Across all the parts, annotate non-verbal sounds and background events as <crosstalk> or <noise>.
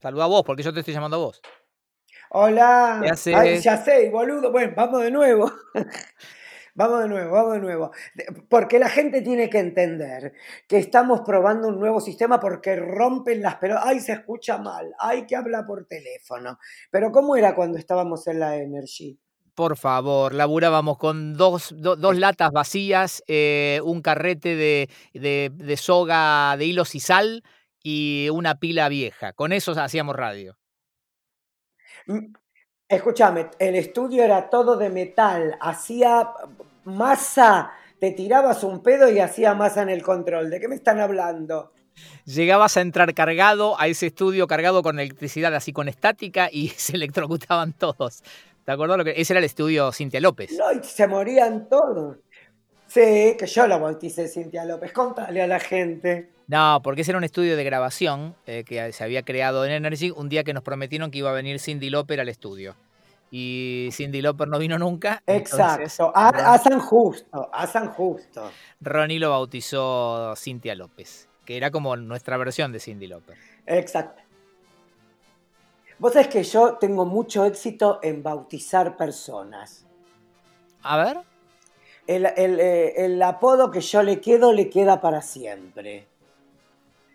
Saluda a vos, porque yo te estoy llamando a vos. Hola. Ay, ya sé, boludo. Bueno, vamos de nuevo. <laughs> vamos de nuevo, vamos de nuevo. Porque la gente tiene que entender que estamos probando un nuevo sistema porque rompen las pero Ay, se escucha mal. Ay, que habla por teléfono. Pero ¿cómo era cuando estábamos en la Energy? Por favor, laburábamos con dos, latas vacías, eh, un carrete de, de soga de hilos y sal y una pila vieja. Con eso hacíamos radio. Mm, escúchame, el estudio era todo de metal, hacía masa, te tirabas un pedo y hacía masa en el control. ¿De qué me están hablando? Llegabas a entrar cargado a ese estudio, cargado con electricidad, así con estática, y <laughs> se electrocutaban todos. ¿Te acuerdas lo que? Ese era el estudio Cintia López. No, y se morían todos. Sí, que yo la bauticé Cintia López. Contale a la gente. No, porque ese era un estudio de grabación eh, que se había creado en Energy un día que nos prometieron que iba a venir Cindy Lauper al estudio. Y Cindy Lauper no vino nunca. <laughs> Exacto, a, San Justo, a San Justo. Ronnie lo bautizó Cintia López, que era como nuestra versión de Cindy Lauper. Exacto. Vos sabés que yo tengo mucho éxito en bautizar personas. A ver. El, eh, el apodo que yo le quedo le queda para siempre.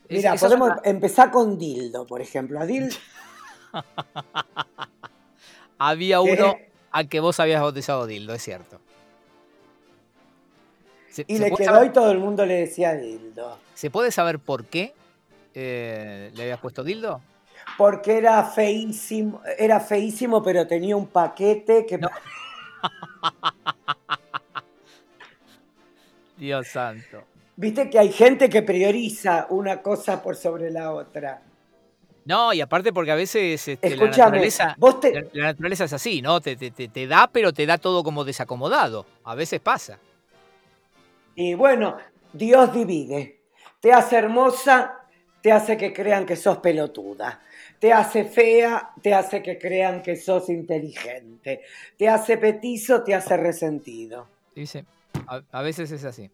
Mira, podemos empezar con Dildo, por ejemplo. A Dildo. <laughs> Había uno a que vos habías bautizado Dildo, es cierto. y le quedó y todo el mundo le decía Dildo. ¿Se puede saber por qué eh, le habías puesto Dildo? Porque era feísimo, era feísimo, pero tenía un paquete que. <laughs> Dios santo. Viste que hay gente que prioriza una cosa por sobre la otra. No, y aparte porque a veces este, la, naturaleza, la, naturaleza es así, ¿no? Te, te, da, pero te da todo como desacomodado. A veces pasa. Y bueno, Dios divide. Te hace hermosa, te hace que crean que sos pelotuda. Te hace fea, te hace que crean que sos inteligente. Te hace petizo, te hace resentido. Dice, a veces es así.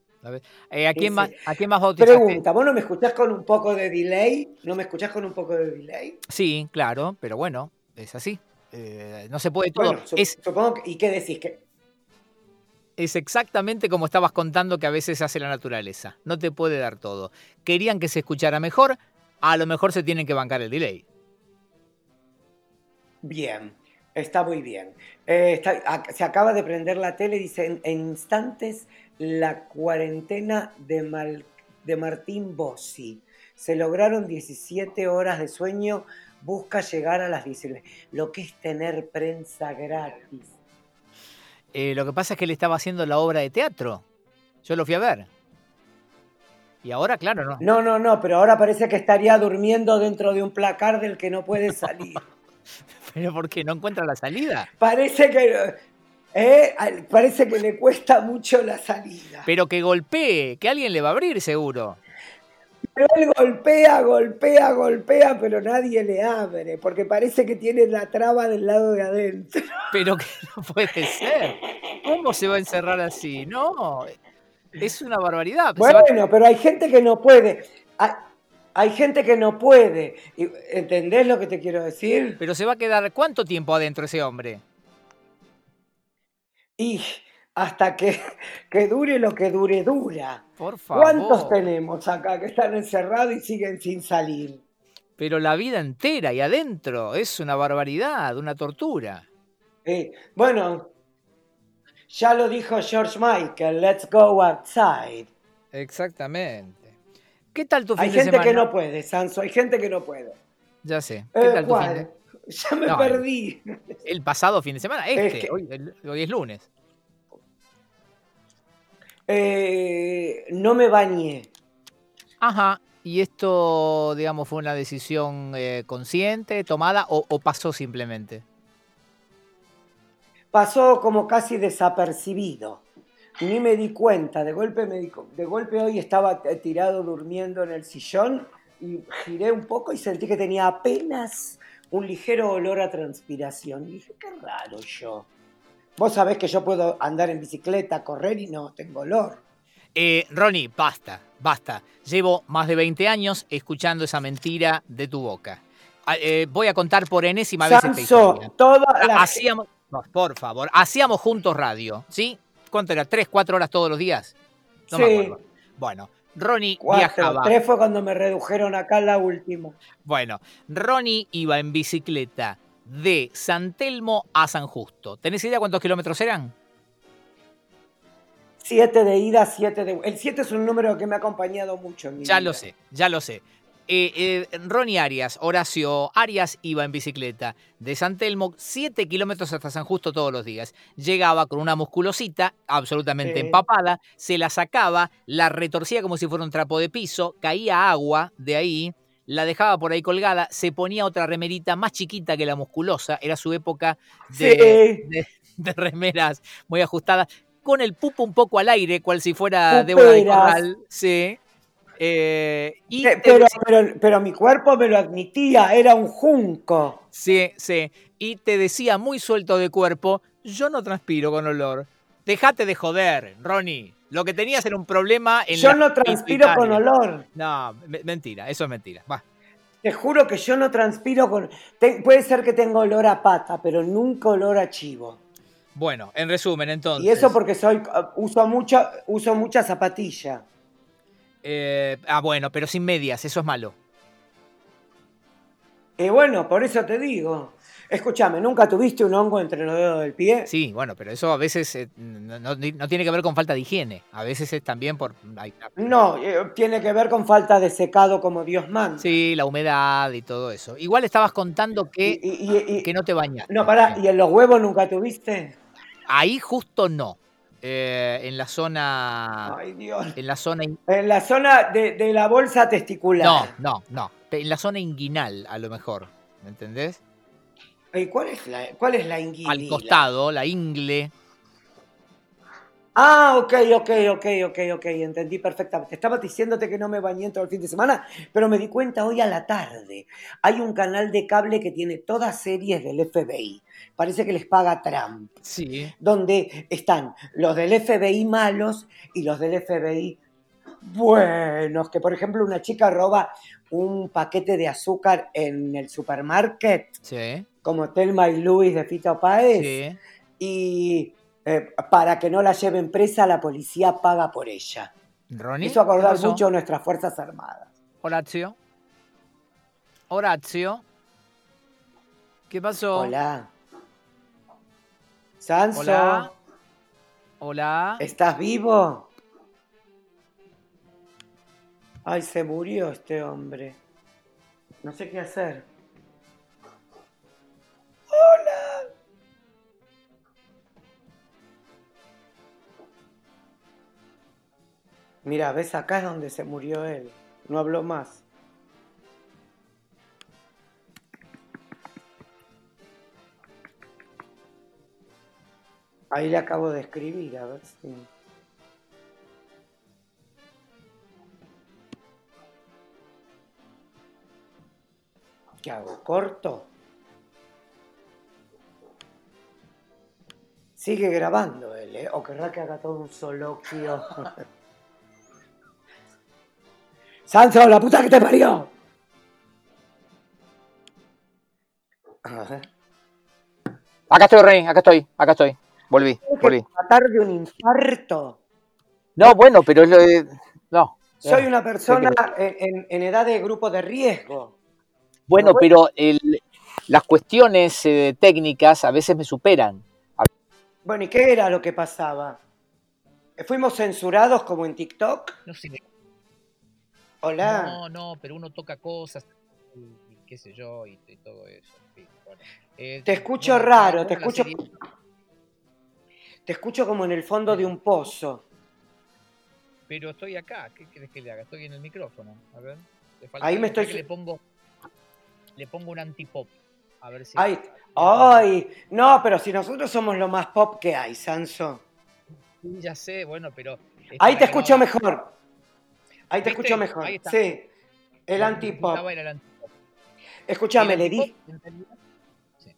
Eh, ¿a, quién más, ¿A quién más bautizaste? Pregunta, ¿vos no me escuchás con un poco de delay? ¿No me escuchás con un poco de delay? Sí, claro, pero bueno, es así. Eh, no se puede todo. supongo ¿Y qué decís? que Es exactamente como estabas contando que a veces hace la naturaleza. No te puede dar todo. Querían que se escuchara mejor, a lo mejor se tienen que bancar el delay. Bien, está muy bien. Eh, se acaba de prender la tele, dice, en instantes la cuarentena de, de Martín Bossi. Se lograron 17 horas de sueño, busca llegar a las 19. Lo que es tener prensa gratis. Eh, lo que pasa es que él estaba haciendo la obra de teatro. Yo lo fui a ver. Y ahora, claro, no. No, no, no, pero ahora parece que estaría durmiendo dentro de un placar del que no puede <laughs> salir. <laughs> ¿Pero por qué? ¿No encuentra la salida? Parece que ¿Eh? Parece que le cuesta mucho la salida. Pero que golpee, que alguien le va a abrir seguro. Pero él golpea, golpea, golpea, pero nadie le abre, porque parece que tiene la traba del lado de adentro. <laughs> Pero que no puede ser. ¿Cómo se va a encerrar así? No, es una barbaridad. Bueno, pero hay gente que no puede. Hay, gente que no puede. ¿Entendés lo que te quiero decir? Pero se va a quedar cuánto tiempo adentro ese hombre? Y hasta que, que dure lo que dure, dura. Por favor. ¿Cuántos tenemos acá que están encerrados y siguen sin salir? Pero la vida entera y adentro es una barbaridad, una tortura. bueno, ya lo dijo George Michael, let's go outside. Exactamente. ¿Qué tal tu fin hay de semana? Hay gente que no puede, Sanso, hay gente que no puede. Ya sé. ¿Qué tal tu fin de... <laughs> Ya me perdí. El pasado fin de semana, este, hoy, es lunes. Eh, no me bañé. Ajá. ¿Y esto, digamos, fue una decisión eh, consciente, tomada o, pasó simplemente? Pasó como casi desapercibido. Ni me di cuenta. De golpe, me de golpe hoy estaba tirado durmiendo en el sillón y giré un poco y sentí que tenía apenas un ligero olor a transpiración. Y dije, qué raro yo. Vos sabés que yo puedo andar en bicicleta, correr y no tengo olor. Eh, Ronnie, basta, basta. Llevo más de 20 años escuchando esa mentira de tu boca. Ah, eh, voy a contar por enésima vez esta historia. toda la Hacíamos, por favor, hacíamos juntos radio, ¿sí? ¿Cuánto era? ¿Tres, cuatro horas todos los días? No me Sí. acuerdo. Bueno, Ronnie Cuatro, viajaba. tres fue cuando me redujeron acá la última. Bueno, Ronnie iba en bicicleta de San Telmo a San Justo. ¿Tenés idea cuántos kilómetros eran? Siete de ida, siete de... El siete es un número que me ha acompañado mucho en mi Ya vida. lo sé, ya lo sé. Eh, eh, Ronnie Arias, Horacio Arias iba en bicicleta de San Telmo 7 kilómetros hasta San Justo todos los días. Llegaba con una musculosita absolutamente Sí. empapada, se la sacaba, la retorcía como si fuera un trapo de piso, caía agua de ahí, la dejaba por ahí colgada, se ponía otra remerita más chiquita que la musculosa, era su época de, Sí. de- de remeras muy ajustadas, con el pupo un poco al aire, cual si fuera Débora de. Corral. Sí. Eh, y Eh, te Pero, mi cuerpo me lo admitía, era un junco. sí, sí. Y te decía muy suelto de cuerpo, yo no transpiro con olor. Dejate de joder, Ronnie. Lo que tenías era un problema en Yo no transpiro con olor. No, me- mentira, eso es mentira. Va. Te juro que yo no transpiro con... te- puede ser que tenga olor a pata, pero nunca olor a chivo. Bueno, en resumen, entonces. Y eso porque soy uso mucho, uso mucha zapatilla. Eh, ah, bueno, pero sin medias, eso es malo. Y bueno, por eso te digo. Escúchame, ¿nunca tuviste un hongo entre los dedos del pie? Sí, bueno, pero eso a veces eh, no, no- no tiene que ver con falta de higiene. A veces es también por. ay, No, eh, tiene que ver con falta de secado como Dios manda. Sí, la humedad y todo eso. Igual estabas contando que, y- y- y- que no te bañaste. no, pará, ¿y en los huevos nunca tuviste? Ahí justo no. Eh, en la zona. Ay, Dios. En la zona. in- En la zona de, de la bolsa testicular. No, no, no. En la zona inguinal, a lo mejor. ¿Me entendés? ¿Y cuál es la, cuál es la inguinila? Al costado, la ingle. Ah, ok, ok, ok, ok, ok, entendí perfectamente. Estaba diciéndote que no me bañé todo el fin de semana, pero me di cuenta hoy a la tarde. Hay un canal de cable que tiene todas series del FBI. Parece que les paga Trump. Sí. Donde están los del FBI malos y los del FBI buenos. Que por ejemplo una chica roba un paquete de azúcar en el supermarket, Sí. como Telma y Luis de Fito Páez Sí. y eh, para que no la lleven presa, la policía paga por ella. Ronnie. Hizo acordar mucho a nuestras Fuerzas Armadas. Horacio. Horacio. ¿Qué pasó? Hola. Sanso, Hola. Hola. ¿estás vivo? Ay, se murió este hombre. No sé qué hacer. Mira, ves acá es donde se murió él. No habló más. Ahí le acabo de escribir, a ver si. ¿Qué hago? ¿Corto? Sigue grabando él, ¿eh? O querrá que haga todo un soloquio. <laughs> ¡Sanso, la puta que te parió! Acá estoy, Rey, acá estoy, acá estoy. Volví, volví. Matar de un infarto. No, bueno, pero es lo de. No. Soy Eh, una persona ¿qué en, edad de grupo de riesgo. Bueno, Bueno. pero el- las cuestiones eh, técnicas a veces me superan. Bueno, ¿y qué era lo que pasaba? ¿Fuimos censurados como en TikTok? No sé. Hola. No, no, pero uno toca cosas y, y qué sé yo y, y todo eso. bueno. Eh, Te escucho bueno, raro, te escucho- serie- Te escucho como en el fondo de un pozo. Pero estoy acá, ¿qué querés que le haga? Estoy en el micrófono. A ver. falta Ahí me estoy- que Le pongo, le pongo un antipop. A ver si. Ay, ay, no, pero si nosotros somos lo más pop que hay, Sanso. Ya sé, bueno, pero. Ahí te escucho mejor. Ahí te ¿Viste? escucho mejor. Ahí está. Sí, el antipop. antipop. Escúchame, le di. sí.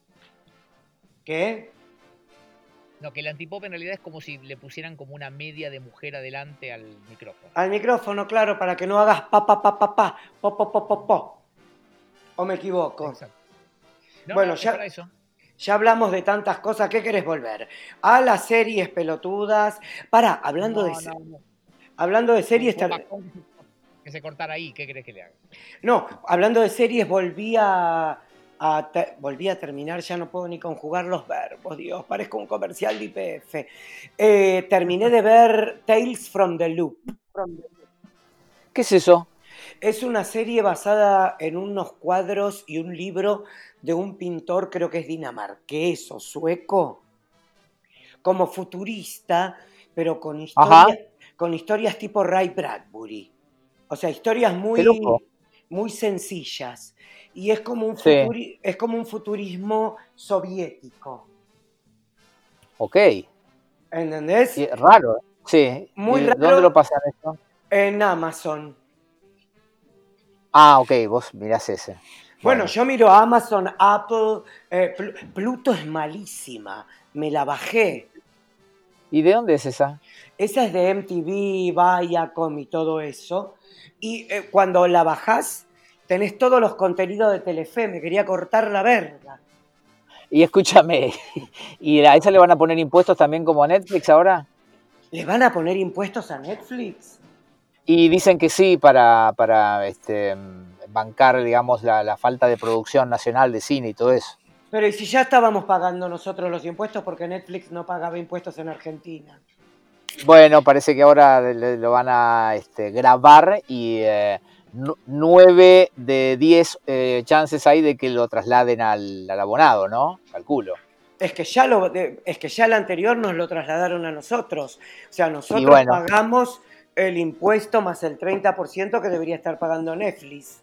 ¿Qué? No, que el antipop en realidad es como si le pusieran como una media de mujer adelante al micrófono. Al micrófono, claro, para que no hagas pa pa pa pa pa, po po po po po. ¿O me equivoco? Exacto. No, Bueno, no, ya- para eso. Ya hablamos de tantas cosas. ¿Qué querés volver? A las series pelotudas. Pará, hablando, No, de. Hablando de series. Que se cortara ahí, ¿qué crees que le haga? No, hablando de series, volví a, a te- volví a terminar, ya no puedo ni conjugar los verbos, Dios, parezco un comercial de IPF. Eh, terminé de ver Tales from the Loop. ¿Qué es eso? Es una serie basada en unos cuadros y un libro de un pintor, creo que es dinamarqués o sueco, como futurista, pero con, Ajá. Con historias tipo Ray Bradbury. O sea, historias muy, muy sencillas. Y es como, un Sí. futuri- es como un futurismo soviético. Ok. ¿Entendés? Raro. Sí. Muy ¿Y raro. ¿Dónde lo pasan esto? En Amazon. Ah, ok, vos mirás ese. Bueno, yo miro Amazon, Apple, eh, Pl- Pluto es malísima, me la bajé. ¿Y de dónde es esa? Esa es de MTV, Viacom y todo eso. Y eh, cuando la bajás, tenés todos los contenidos de Telefe, me quería cortar la verga. Y escúchame, <laughs> ¿y a esa le van a poner impuestos también como a Netflix ahora? ¿Le van a poner impuestos a Netflix? Y dicen que sí para, para este, bancar, digamos, la, la falta de producción nacional de cine y todo eso. Pero ¿y si ya estábamos pagando nosotros los impuestos porque Netflix no pagaba impuestos en Argentina? Bueno, parece que ahora lo van a este, grabar y eh, nu- nueve de diez eh, chances hay de que lo trasladen al, al abonado, ¿no? Calculo. Es que, ya lo, es que ya el anterior nos lo trasladaron a nosotros. O sea, nosotros bueno. pagamos el impuesto más el 30% que debería estar pagando Netflix.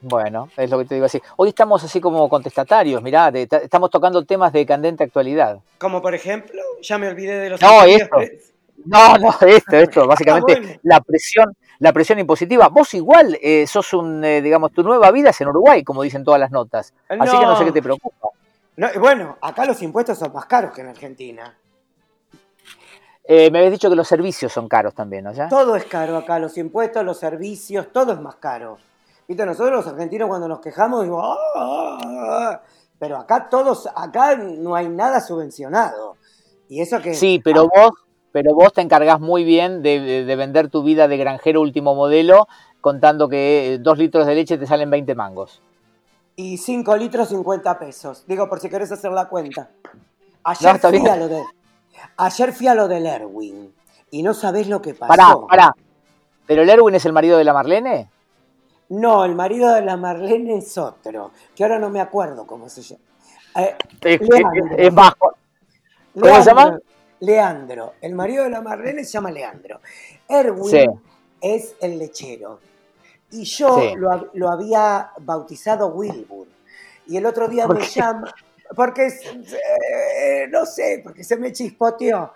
Bueno, es lo que te digo así. Hoy estamos así como contestatarios, mirá, de- estamos tocando temas de candente actualidad. Como por ejemplo, ya me olvidé de los No, anteriores. No, no, esto, esto, <laughs> básicamente Ah, bueno. la presión, la presión impositiva. Vos igual eh, sos un, eh, digamos, tu nueva vida es en Uruguay, como dicen todas las notas. Así que no sé qué te preocupa. No, bueno, acá los impuestos son más caros que en Argentina. Eh, me habías dicho que los servicios son caros también, ¿no? ¿Ya? Todo es caro acá, los impuestos, los servicios, todo es más caro. Viste, nosotros los argentinos cuando nos quejamos digo, "Ah, ah, ah", pero acá todos, acá no hay nada subvencionado. Y eso que Sí, pero vos, pero vos te encargás muy bien de, de- de vender tu vida de granjero último modelo, contando que eh, dos litros de leche te salen 20 mangos. y 5 litros 50 pesos. Digo, por si querés hacer la cuenta. Ayer, No, fui, bien. a lo de, ayer fui a lo del Erwin y no sabés lo que pasó. Pará, pará. ¿Pero el Erwin es el marido de la Marlene? No, el marido de la Marlene es otro, que ahora no me acuerdo cómo se llama. Eh, Es, Leandro. es bajo. ¿Cómo se llama? Leandro. El marido de la Marlene se llama Leandro. Erwin Sí. es el lechero. Y yo Sí. lo, hab- lo había bautizado Wilbur. Y el otro día ¿Por me qué? llama, porque, eh, no sé, porque se me chispoteó.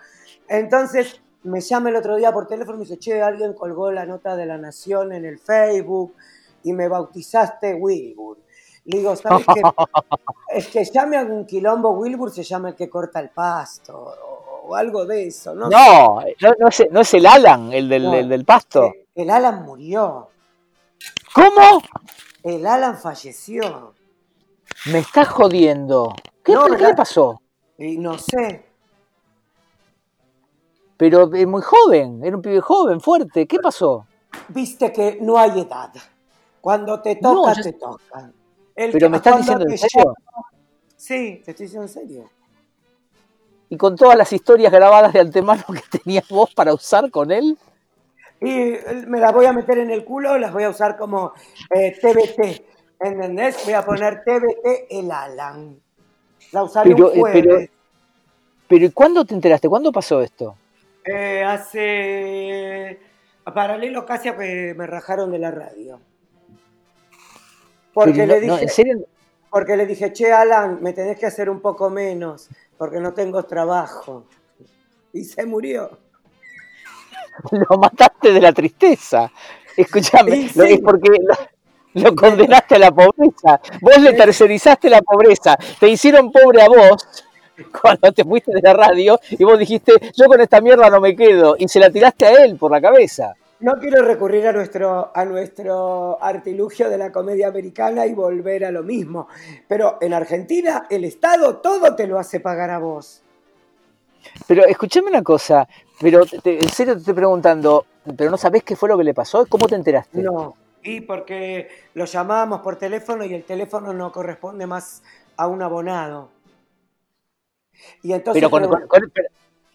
Entonces me llama el otro día por teléfono y me dice, che, alguien colgó la nota de la Nación en el Facebook y me bautizaste Wilbur. Le digo, ¿sabes qué? <laughs> Es que llame a un quilombo Wilbur, se llama el que corta el pasto o, o algo de eso, ¿no? No, no, no es, no es el Alan, el del, No. el del pasto. El Alan murió, ¿Cómo? el Alan falleció. Me estás jodiendo. ¿Qué, No, qué ¿verdad? le pasó? Y no sé, Pero es muy joven, era un pibe joven, fuerte. ¿Qué pasó? viste que no hay edad. Cuando te No, toca, yo- te toca. El Pero que- me estás diciendo en serio. llama- Sí, te estoy diciendo en serio. Y con todas las historias grabadas de antemano que tenías vos para usar con él. Y eh, me las voy a meter en el culo, las voy a usar como eh, TBT. ¿Entendés? Voy a poner TBT el Alan. La usaré Pero, un eh, jueves. pero- Pero ¿y cuándo te enteraste? ¿Cuándo pasó esto? Eh, hace paralelo casi a que me rajaron de la radio. Porque le no- dije, porque le dije, che Alan, me tenés que hacer un poco menos, porque no tengo trabajo. Y se murió. <laughs> Lo mataste de la tristeza. Escúchame, sí. es porque lo, lo <laughs> condenaste a la pobreza. Vos le tercerizaste la pobreza. Te hicieron pobre a vos <laughs> cuando te fuiste de la radio y vos dijiste, yo con esta mierda no me quedo. Y se la tiraste a él por la cabeza. No quiero recurrir a nuestro, a nuestro artilugio de la comedia americana y volver a lo mismo. Pero en Argentina el Estado todo te lo hace pagar a vos. Pero escúchame una cosa, pero en serio te estoy preguntando, pero no sabés qué fue lo que le pasó, ¿cómo te enteraste? No, y porque lo llamábamos por teléfono y el teléfono no corresponde más a un abonado. Y entonces.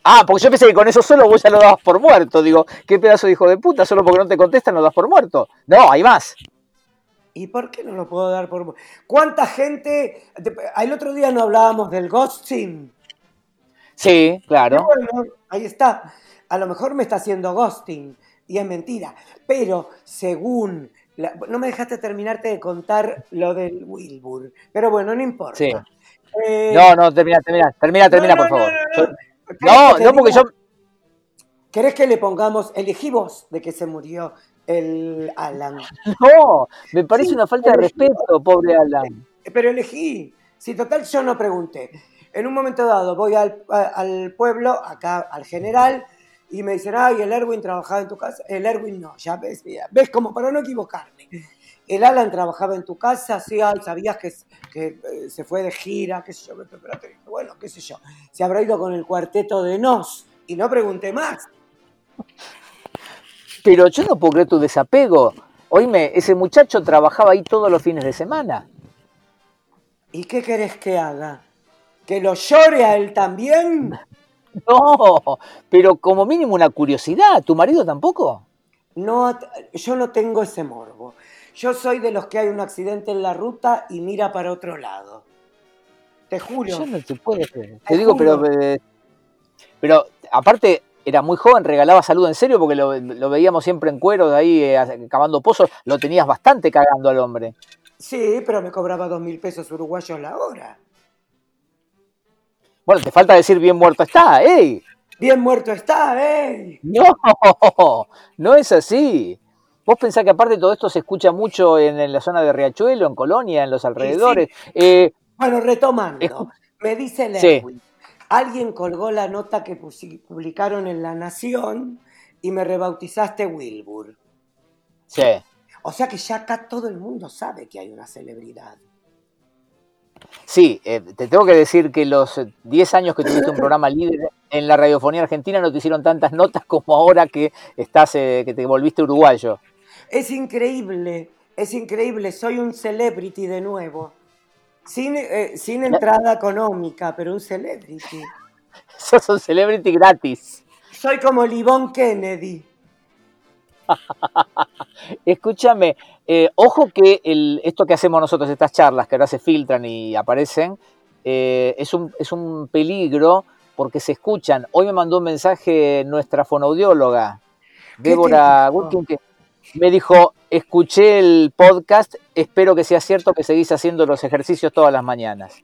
Ah, porque yo pensé que con eso solo vos ya lo dabas por muerto. Digo, qué pedazo de hijo de puta, solo porque no te contestan lo das por muerto. No, hay más. ¿Y por qué no lo puedo dar por muerto? ¿Cuánta gente. El otro día no hablábamos del ghosting. Sí, claro. Bueno, ahí está. A lo mejor me está haciendo ghosting y es mentira. Pero según. no me dejaste terminarte de contar lo del Wilbur. Pero bueno, no importa. Sí. Eh, no, no, termina, termina, termina, termina, por favor. No, no, porque yo. ¿Querés que le pongamos, elegí vos de que se murió el Alan? <laughs> No, me parece una falta de respeto, pobre Alan. Pero elegí. Si total yo no pregunté. En un momento dado voy al, al pueblo, acá al general, y me dicen, ay, el Erwin trabajaba en tu casa. El Erwin no, ya ves, ves como para no equivocarme. El Alan trabajaba en tu casa, sí, sabías que, que eh, se fue de gira, qué sé yo, pero te bueno, qué sé yo. Se habrá ido con el cuarteto de Nos y no pregunté más. Pero yo no puedo creer tu desapego. Oíme, ese muchacho trabajaba ahí todos los fines de semana. ¿Y qué querés que haga? ¿Que lo llore a él también? <laughs> No, pero como mínimo una curiosidad. ¿Tu marido tampoco? No, yo no tengo ese morbo. Yo soy de los que hay un accidente en la ruta y mira para otro lado. Te juro. Yo no te puedo creer. Te, digo, pero, pero aparte era muy joven, regalaba salud en serio porque lo, veíamos siempre en cuero de ahí eh, cavando pozos. Lo tenías bastante cagando al hombre. Sí, pero me cobraba dos mil pesos uruguayos la hora. Bueno, te falta decir bien muerto está, ¿eh? Bien muerto está, ¿eh? No, <laughs> no es así. Vos pensás que aparte todo esto se escucha mucho en, la zona de Riachuelo, en Colonia, en los alrededores. Eh, bueno, retomando, me dice Lewin, alguien colgó la nota que publicaron en La Nación y me rebautizaste Wilbur. Sí. O sea que ya acá todo el mundo sabe que hay una celebridad. Sí, eh, te tengo que decir que los 10 años que tuviste un <coughs> programa líder en la radiofonía argentina no te hicieron tantas notas como ahora que estás, eh, que te volviste uruguayo. Es increíble, es increíble, soy un celebrity de nuevo. Sin, eh, sin entrada económica, pero un celebrity. <laughs> Sos un celebrity gratis. Soy como Livon Kennedy. <laughs> Escúchame, eh, ojo que esto que hacemos nosotros, estas charlas que ahora se filtran y aparecen, eh, es, un, es, un, peligro porque se escuchan. Hoy me mandó un mensaje nuestra fonoaudióloga, Débora Gutkin, que me dijo, escuché el podcast, espero que sea cierto que seguís haciendo los ejercicios todas las mañanas.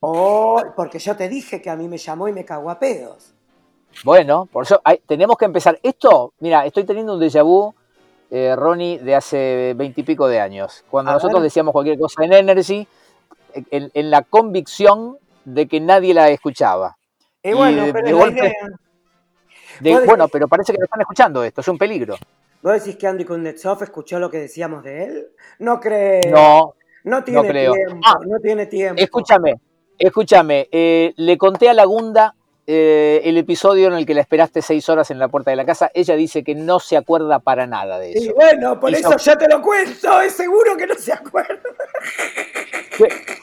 Oh, porque yo te dije que a mí me llamó y me cagó a pedos. Bueno, por eso tenemos que empezar. Esto, mira, estoy teniendo un déjà vu, eh, Ronnie, de hace veintipico de años. Cuando nosotros decíamos cualquier cosa en Energy, en, la convicción de que nadie la escuchaba. Y bueno, pero bueno, pero parece que lo están escuchando esto, es un peligro. ¿Vos decís que Andy Kuznetsov escuchó lo que decíamos de él? No creo. No. No tiene tiempo. Ah, no tiene tiempo. Escúchame, escúchame. Eh, le conté a Lagunda eh, el episodio en el que la esperaste seis horas en la puerta de la casa, ella dice que no se acuerda para nada de eso. Y bueno, por eso, ya te lo cuento, es seguro que no se acuerda.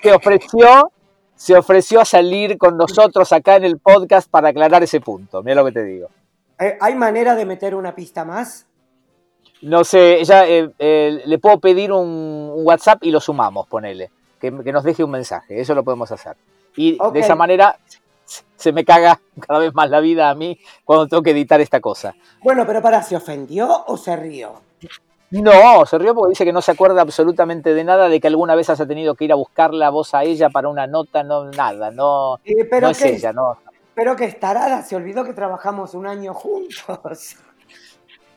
Se, ofreció, se ofreció a salir con nosotros acá en el podcast para aclarar ese punto. Mira lo que te digo. Eh, ¿Hay manera de meter una pista más? No sé, ella eh, le puedo pedir un, WhatsApp y lo sumamos, ponele. Que, nos deje un mensaje, eso lo podemos hacer. Y de esa manera se me caga <laughs> cada vez más la vida a mí cuando tengo que editar esta cosa. Bueno, pero para, ¿se ofendió o se rió? No, se rió porque dice que no se acuerda absolutamente de nada, de que alguna vez haya tenido que ir a buscar la voz a ella para una nota, no, nada, no, eh, pero es ella, no. Pero que estará, se olvidó que trabajamos un año juntos.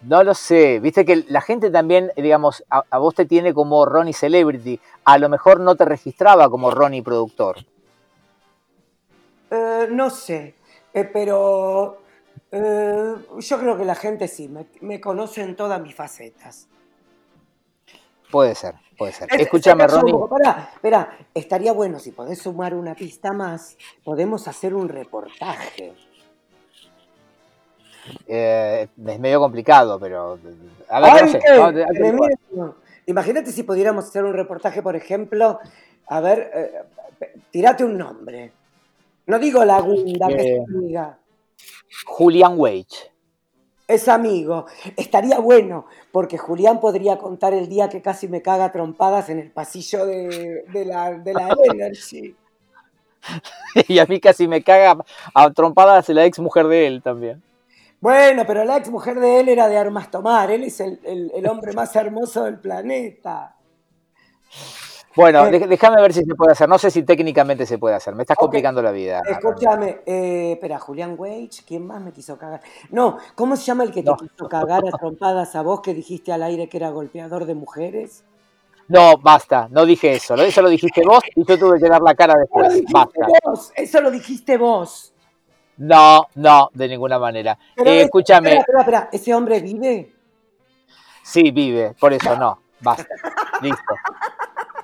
No lo sé, viste que la gente también, digamos, a, a vos te tiene como Ronnie Celebrity, a lo mejor no te registraba como Ronnie Productor. Eh, no sé, eh, pero Eh, yo creo que la gente sí, me, me conoce en todas mis facetas. Puede ser, puede ser. Es- Escúchame, Ronnie. Pará, espera, estaría bueno si podés sumar una pista más, podemos hacer un reportaje. Eh, es medio complicado, pero. A ver, Ay, qué. Imagínate si pudiéramos hacer un reportaje, por ejemplo, a ver, eh, tirate un nombre. No digo Lagunda, que Eh. es amiga, Julian Wage. es amigo. Estaría bueno, porque Julián podría contar el día que casi me caga trompadas en el pasillo de, de la, de la <laughs> Energy. y a mí casi me caga a trompadas la ex mujer de él también. Bueno, pero la ex mujer de él era de armas tomar. Él es el, el- el hombre más hermoso del planeta. Bueno, Eh. déjame ver si se puede hacer. No sé si técnicamente se puede hacer. Me estás complicando la vida. Escúchame, eh, espera, Julián Wage, ¿quién más me quiso cagar? No, ¿cómo se llama el que te No. quiso cagar a trompadas a vos que dijiste al aire que era golpeador de mujeres? No, basta. No dije eso. Eso lo dijiste vos y yo tuve que dar la cara después. Basta. vos, eso lo dijiste vos. No, no, de ninguna manera. Eh, escúchame. Espera, espera, espera, ¿ese hombre vive? Sí, vive. Por eso no. Basta. <laughs> Listo.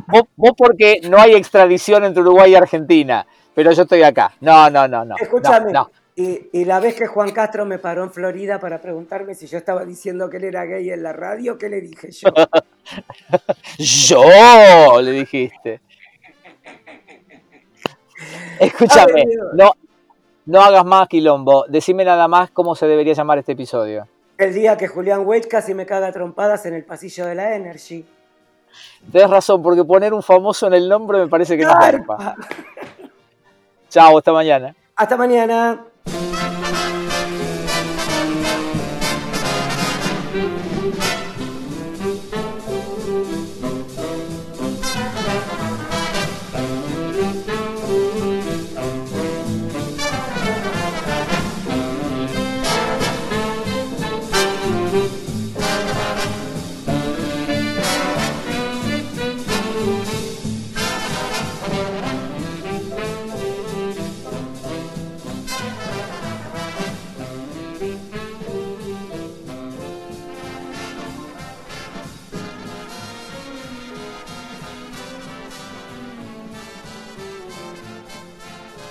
Vos, vos porque no hay extradición entre Uruguay y Argentina. Pero yo estoy acá. No, no, no, no. Escúchame, No, no. Y, y la vez que Juan Castro me paró en Florida para preguntarme si yo estaba diciendo que él era gay en la radio, ¿qué le dije yo? <laughs> Yo, le dijiste. <laughs> Escúchame, no, no hagas más quilombo. Decime nada más cómo se debería llamar este episodio. El día que Julián Wade casi me caga trompadas en el pasillo de la Energy. Tienes razón, porque poner un famoso en el nombre me parece que no garpa. Chao, hasta mañana. Hasta mañana.